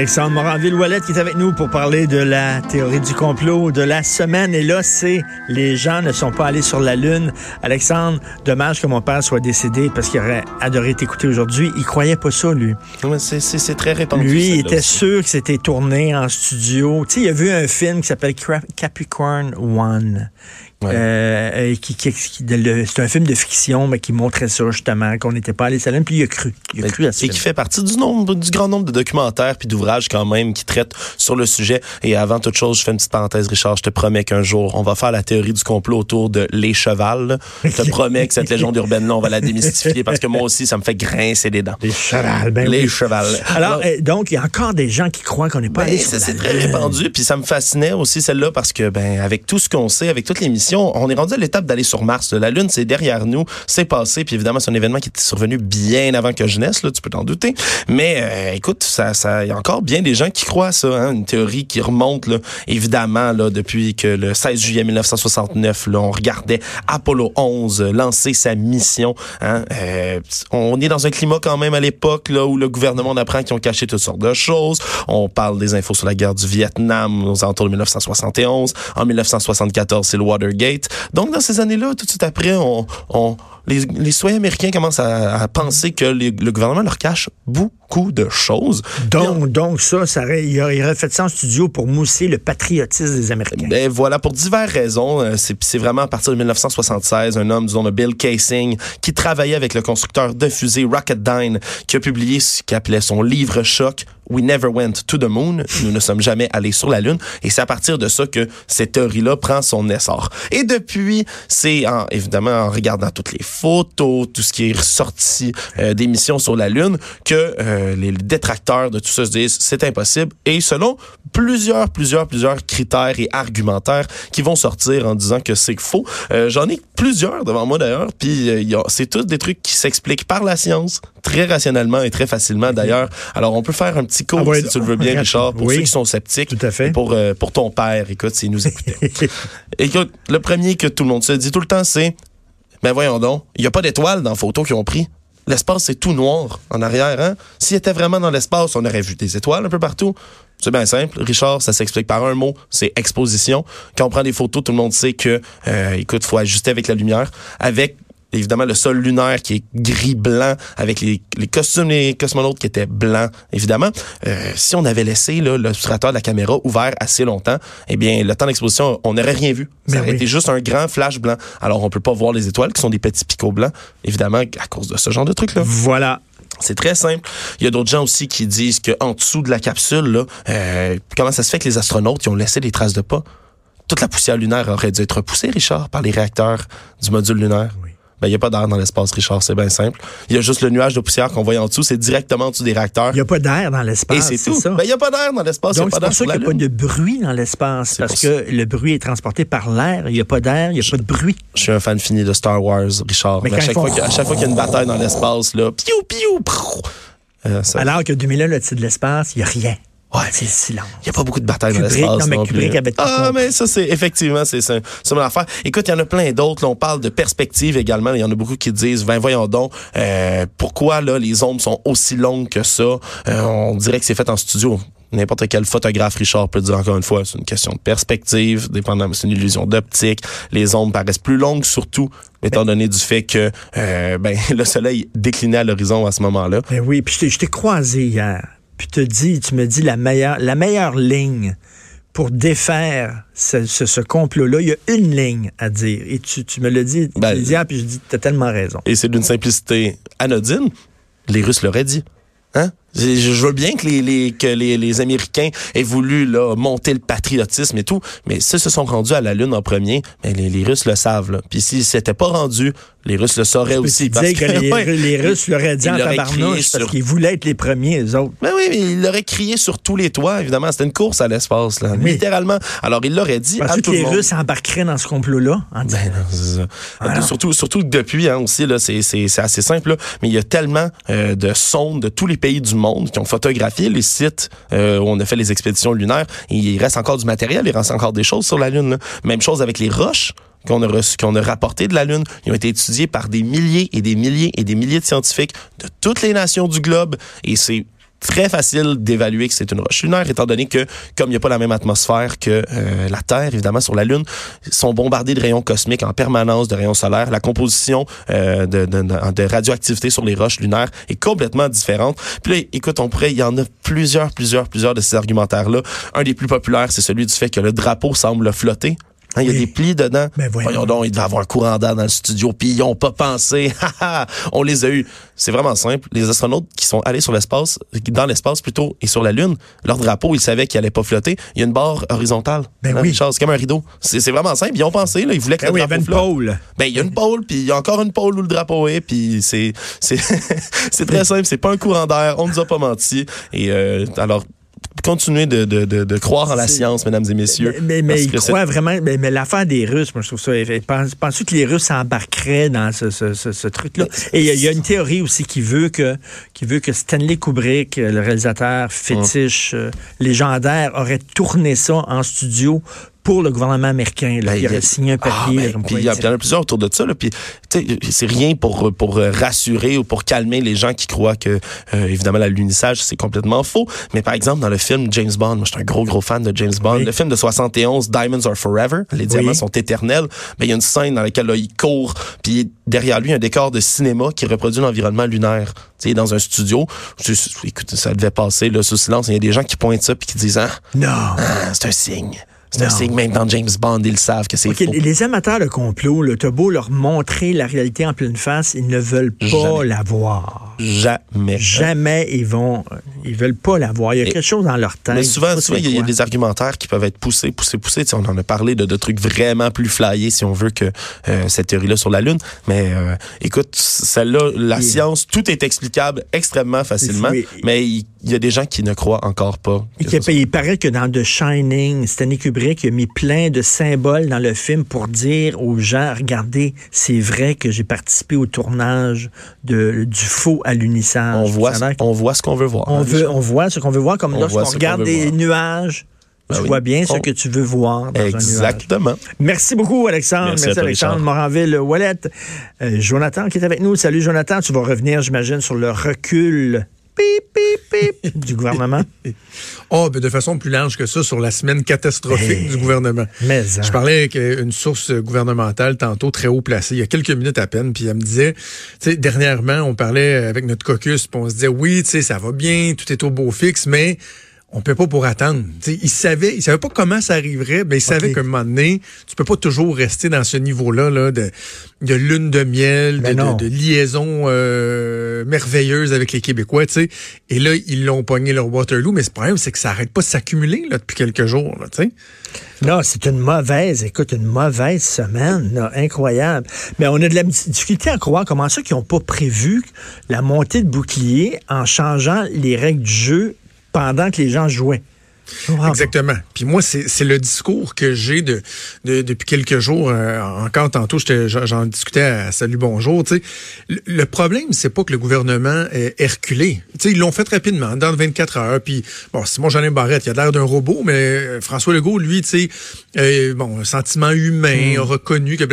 Alexandre Moranville-Wallet qui est avec nous pour parler de la théorie du complot de la semaine. Et là, c'est les gens ne sont pas allés sur la Lune. Alexandre, dommage que mon père soit décédé parce qu'il aurait adoré t'écouter aujourd'hui. Il croyait pas ça, lui. C'est très répandu. Lui, il était sûr que c'était tourné en studio. Tu sais, il a vu un film qui s'appelle Capricorn One euh, qui, qui, c'est un film de fiction, mais qui montrait ça justement, qu'on n'était pas allé à puis il a cru. Il a cru à Et qui fait partie du nombre, du grand nombre de documentaires puis d'ouvrages quand même qui traitent sur le sujet. Et avant toute chose, je fais une petite parenthèse, Richard, je te promets qu'un jour, on va faire la théorie du complot autour de les chevals. Je te promets que cette légende urbaine-là, on va la démystifier parce que moi aussi, ça me fait grincer des dents. Les chevals, ben Les chevals. Alors, euh, donc, il y a encore des gens qui croient qu'on n'est pas ben, allé C'est très répandu, puis ça me fascinait aussi celle-là parce que, ben, avec tout ce qu'on sait, avec toute on est rendu à l'étape d'aller sur Mars. La Lune, c'est derrière nous, c'est passé, puis évidemment, c'est un événement qui est survenu bien avant que je naisse, là, tu peux t'en douter. Mais euh, écoute, ça, ça, y a encore bien des gens qui croient à ça, hein, une théorie qui remonte, là, évidemment, là, depuis que le 16 juillet 1969, là, on regardait Apollo 11 lancer sa mission. Hein, euh, on est dans un climat quand même à l'époque là où le gouvernement apprend qu'ils ont caché toutes sortes de choses. On parle des infos sur la guerre du Vietnam aux alentours de 1971. En 1974, c'est le Watergate. Donc, dans ces années-là, tout de suite après, on, on les, les citoyens américains commencent à, à penser que les, le gouvernement leur cache beaucoup de choses. Donc, donc ça, ça aurait, il, aurait, fait ça en studio pour mousser le patriotisme des Américains. Ben voilà, pour diverses raisons. Euh, c'est vraiment à partir de 1976, un homme, disons, de Bill Casing, qui travaillait avec le constructeur de fusées Rocketdyne, qui a publié ce qu'il appelait son livre choc, We Never Went to the Moon. Nous ne sommes jamais allés sur la Lune. Et c'est à partir de ça que cette théorie-là prend son essor. Et depuis, c'est en, évidemment en regardant toutes les photos, tout ce qui est ressorti euh, des missions sur la Lune, que euh, les détracteurs de tout ça se disent c'est impossible. Et selon plusieurs, plusieurs, plusieurs critères et argumentaires qui vont sortir en disant que c'est faux. Euh, J'en ai plusieurs devant moi d'ailleurs. Puis euh, c'est tous des trucs qui s'expliquent par la science, très rationnellement et très facilement d'ailleurs. Alors on peut faire un petit cours, ah si tu le veux bien, Richard, pour ceux qui sont sceptiques. Tout à fait. Pour, euh, pour ton père, écoute, s'il nous écoutait. écoute, le premier que tout le monde se dit tout le temps, c'est ben voyons donc, il n'y a pas d'étoiles dans la photo qu'ils ont pris. L'espace, c'est tout noir en arrière. Hein? S'il était vraiment dans l'espace, on aurait vu des étoiles un peu partout. C'est bien simple. Richard, ça s'explique par un mot, c'est exposition. Quand on prend des photos, tout le monde sait que, euh, écoute, faut ajuster avec la lumière. Avec évidemment le sol lunaire qui est gris-blanc avec les, les costumes des cosmonautes qui étaient blancs, évidemment. Euh, si on avait laissé l'obturateur de la caméra ouvert assez longtemps, eh bien, le temps d'exposition, on n'aurait rien vu. Ça aurait été juste un grand flash blanc. Alors, on peut pas voir les étoiles qui sont des petits picots blancs, évidemment, à cause de ce genre de trucs-là. Voilà. C'est très simple. Il y a d'autres gens aussi qui disent qu'en dessous de la capsule, là, euh, comment ça se fait que les astronautes ils ont laissé des traces de pas? Toute la poussière lunaire aurait dû être repoussée, Richard, par les réacteurs du module lunaire. Oui ben, il n'y a pas d'air dans l'espace, Richard, c'est bien simple. Il y a juste le nuage de poussière qu'on voit en dessous, c'est directement en dessous des réacteurs. Il n'y a pas d'air dans l'espace. Et c'est tout. Ben, il n'y a pas d'air dans l'espace. Donc, c'est pour ça qu'il n'y a pas de bruit dans l'espace, parce que le bruit est transporté par l'air. Il n'y a pas d'air, il n'y a pas de bruit. Je suis un fan fini de Star Wars, Richard. Mais, à, chaque fois chaque fois qu'il y a une bataille dans l'espace, là, piou, piou, euh, Alors que 2001, le titre de l'espace, il n'y a rien. Ouais, c'est silence. Il n'y a pas beaucoup de batailles dans l'espace. Non, mais non Kubrick avait Ah, mais ça, c'est effectivement, c'est ça. C'est mon affaire. Écoute, il y en a plein d'autres. On parle de perspective également. Il y en a beaucoup qui disent, ben voyons donc, euh, pourquoi là les ondes sont aussi longues que ça? Euh, on dirait que c'est fait en studio. N'importe quel photographe, Richard, peut dire encore une fois, c'est une question de perspective, dépendamment, c'est une illusion d'optique. Les ondes paraissent plus longues, surtout étant donné du fait que euh, ben, le soleil déclinait à l'horizon à ce moment-là. Ben oui, puis je t'ai croisé hier puis te dis, tu me dis la meilleure, la meilleure ligne pour défaire ce, ce, complot-là, il y a une ligne à dire. Et tu, tu me l'as dit, tu ben, dit, puis je dis, tu as tellement raison. Et c'est d'une simplicité anodine. Les Russes l'auraient dit. Hein? Je veux bien que les, les que les, les, Américains aient voulu là, monter le patriotisme et tout, mais s'ils se sont rendus à la Lune en premier, mais les, les Russes le savent. Là. Puis s'ils s'étaient pas rendus, les Russes le sauraient aussi. Parce que, les, les, Russes l'auraient dit en tabarnouche parce qu'ils voulaient être les premiers, les autres. Mais oui, mais ils l'auraient crié sur tous les toits, évidemment. C'était une course à l'espace, là, littéralement. Alors, ils l'auraient dit parce à tout que les Russes embarqueraient dans ce complot-là? Ben non, ça. Surtout, surtout depuis, hein, aussi, là, c'est, c'est, c'est assez simple, là, mais il y a tellement euh, de sondes de tous les pays du monde qui ont photographié les sites euh, où on a fait les expéditions lunaires. Il reste encore du matériel, il reste encore des choses sur la Lune. Même chose avec les roches qu'on a reçu, qu'on a rapporté de la Lune. Ils ont été étudiés par des milliers et des milliers et des milliers de scientifiques de toutes les nations du globe. Et c'est très facile d'évaluer que c'est une roche lunaire, étant donné que, comme il n'y a pas la même atmosphère que euh, la Terre, évidemment, sur la Lune, sont bombardés de rayons cosmiques en permanence, de rayons solaires. La composition euh, de, de, de, radioactivité sur les roches lunaires est complètement différente. Puis là, écoute, on pourrait, il y en a plusieurs, plusieurs, plusieurs de ces argumentaires-là. Un des plus populaires, c'est celui du fait que le drapeau semble flotter. Hein, il y a des plis dedans. Ben voyons. donc, il devait avoir un courant d'air dans le studio, puis ils ont pas pensé. on les a eus. C'est vraiment simple. Les astronautes qui sont allés sur l'espace, dans l'espace plutôt, et sur la Lune, leur drapeau, ils savaient qu'il allait pas flotter. Il y a une barre horizontale. Ben oui. C'est comme un rideau. C'est vraiment simple. Ils ont pensé, là. Ils voulaient que ben le drapeau il y avait une pôle. Ben, il y a une pôle, puis il y a encore une pôle où le drapeau est, puis c'est, c'est, c'est très simple. C'est pas un courant d'air. On nous a pas menti. Et, euh, alors, continuer de, de, de, de, croire en la science, mesdames et messieurs. Mais, mais, ils croient vraiment. Mais, mais l'affaire des Russes, moi, je trouve ça. Penses-tu que les Russes embarqueraient dans ce, ce, ce, truc-là? Et il y, a une théorie aussi qui veut que, qui veut que Stanley Kubrick, le réalisateur fétiche euh, légendaire, aurait tourné ça en studio pour le gouvernement américain. Là. Ben, il aurait signé un ah, papier. puis il y, en a plusieurs autour de ça. Là, puis c'est rien pour pour rassurer ou pour calmer les gens qui croient que euh, évidemment l'alunissage c'est complètement faux. Mais par exemple dans le film James Bond, moi je suis un gros gros fan de James Bond. Le film de 71, Diamonds Are Forever, les diamants sont éternels. Mais il y a une scène dans laquelle là, il court, puis derrière lui un décor de cinéma qui reproduit l'environnement lunaire. Tu dans un studio, écoute, ça devait passer là sous silence. Il y a des gens qui pointent ça puis qui disent ah, non, ah, c'est un signe. C'est un signe, même dans James Bond, ils savent que c'est faux. Les amateurs de complot, t'as beau leur montrer la réalité en pleine face, ils ne veulent pas la voir. Jamais. Jamais ils vont, ils veulent pas la voir. Il y a quelque chose dans leur tête. Mais souvent, il y, a des argumentaires qui peuvent être poussés, poussés, poussés. on en a parlé de, de, trucs vraiment plus flyés, si on veut, que euh, cette théorie-là sur la Lune. Mais euh, écoute, celle-là, la science, tout est explicable extrêmement facilement. Mais il, y a des gens qui ne croient encore pas. il paraît que dans The Shining, Stanley Kubrick a mis plein de symboles dans le film pour dire aux gens, regardez, c'est vrai que j'ai participé au tournage de, du faux à l'unissage. On voit, on voit ce qu'on veut voir. On, veut, on voit ce qu'on veut voir, comme lorsqu'on regarde des nuages. Ben tu vois bien ce que tu veux voir dans Exactement. Merci beaucoup, Alexandre. Merci, Alexandre Moranville-Wallet. Euh, Jonathan qui est avec nous. Salut, Jonathan. Tu vas revenir, j'imagine, sur le recul du gouvernement? oh, ben de façon plus large que ça, sur la semaine catastrophique du gouvernement. Mais, hein. Je parlais avec euh, une source gouvernementale tantôt très haut placée, il y a quelques minutes à peine, puis elle me disait, tu sais, dernièrement, on parlait avec notre caucus, puis on se disait, oui, tu sais, ça va bien, tout est au beau fixe, mais on peut pas pour attendre. il savait, il savait pas comment ça arriverait, mais il savait qu'à un moment donné, tu peux pas toujours rester dans ce niveau-là là, de, de lune de miel, de, de, liaison euh, merveilleuse avec les Québécois. sais. Et là, ils l'ont pogné leur Waterloo, mais le problème, c'est que ça arrête pas de s'accumuler là, depuis quelques jours. Là, sais. non, c'est une mauvaise, écoute, une mauvaise semaine, là, incroyable. Mais on a de la difficulté à croire comment ça qu'ils n'ont pas prévu la montée de bouclier en changeant les règles du jeu pendant que les gens jouaient. Exactement. Puis moi, c'est le discours que j'ai de, depuis quelques jours. Euh, encore tantôt, j'en discutais à Salut Bonjour. Le, le problème, c'est pas que le gouvernement est, reculé. ils l'ont fait rapidement, dans 24 heures. Puis bon, Simon Jeanin Barrette, il a l'air d'un robot, mais euh, François Legault, lui, tu euh, bon, un sentiment humain, hmm. a reconnu que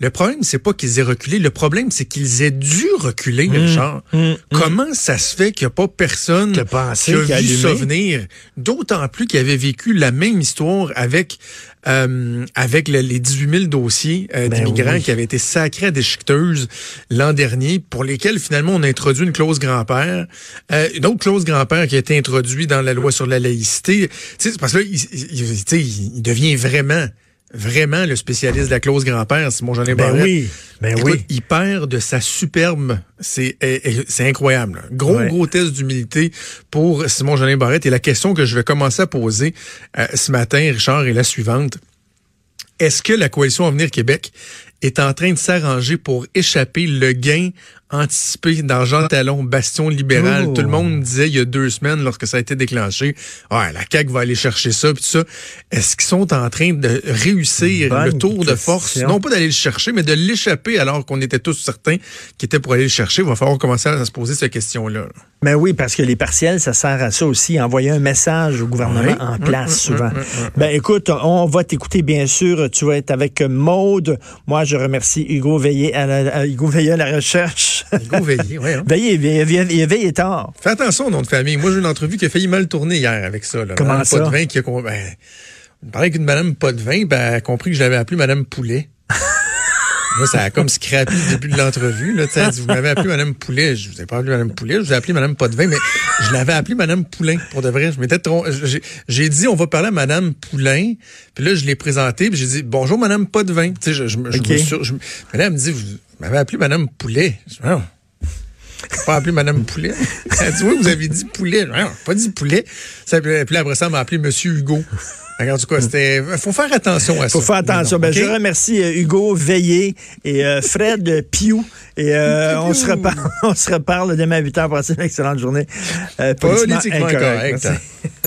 le problème, c'est pas qu'ils aient reculé. Le problème, c'est qu'ils aient dû reculer. Richard. Hmm. Comment ça se fait qu'il n'y a pas personne qui a, vu ça venir? D'autant plus qui avait vécu la même histoire avec euh, avec les 18 000 dossiers euh, ben d'immigrants qui avaient été sacrés à déchiqueteuses l'an dernier, pour lesquels finalement on a introduit une clause grand-père, euh, une autre clause grand-père qui a été introduite dans la loi sur la laïcité. C'est parce que là, il, il, il devient vraiment vraiment le spécialiste de la clause grand-père, Simon Ben Barrette. oui, ben Écoute, oui. il perd de sa superbe. C'est eh, eh, incroyable. là. Gros, Ouais. gros test d'humilité pour Simon Jeanin Barrette. Et la question que je vais commencer à poser euh, ce matin, Richard, est la suivante. Est-ce que la coalition Avenir Québec est en train de s'arranger pour échapper le gain anticipé Jean Talon, bastion libéral? Oh. Tout le monde disait il y a deux semaines, lorsque ça a été déclenché, ah, la CAQ va aller chercher ça, puis ça. Est-ce qu'ils sont en train de réussir Bonne le tour de force? Non pas d'aller le chercher, mais de l'échapper alors qu'on était tous certains qu'il était pour aller le chercher. Il va falloir commencer à se poser cette question-là. Ben oui, parce que les partiels, ça sert à ça aussi, envoyer un message au gouvernement Oui. en place Mm, souvent. mm, mm, mm. Ben écoute, on va t'écouter bien sûr. Tu vas être avec Maude. Moi, je remercie Hugo Veillé à la, à Hugo Veillé à la recherche. Hugo Veillé, ouais, hein. Veillé, Veillé, Veillé, tard. Fais attention au nom de famille. Moi, j'ai une entrevue qui a failli mal tourner hier avec ça. Là. Comment Madame ça? Pas de vin qui a... Ben, il me parlait qu'une madame pas de vin, ben, elle a compris que je l'avais appelée madame Poulet. Moi, ça a comme scrappé le début de l'entrevue. Là, dit, vous m'avez appelé Madame Poulet. Je vous ai pas appelé Madame Poulet, je vous ai appelé Madame Potvin, mais je l'avais appelé Madame Poulain, pour de vrai. Je m'étais trom- j'ai- dit, on va parler à Madame Poulain. Puis là, je l'ai présenté, puis j'ai dit, bonjour Madame Potvin. Tu sais, je, je, me- je me suis- je mais là, elle me dit, vous m'avez appelé Madame Poulet. Je. J'ai pas appelé Madame Poulet. Elle dit, oui, vous avez dit Poulet. Non, pas dit Poulet. Ça, puis après ça, elle m'a appelé Monsieur Hugo. En tout cas, c'était, faut faire attention à ça. Faut faire attention. Ben? Je remercie euh, Hugo Veillé et euh, Fred Piou. Et euh, on, se reparle, on se reparle demain à 8 h. Passez une excellente journée. Euh, Politiquement correct. Merci.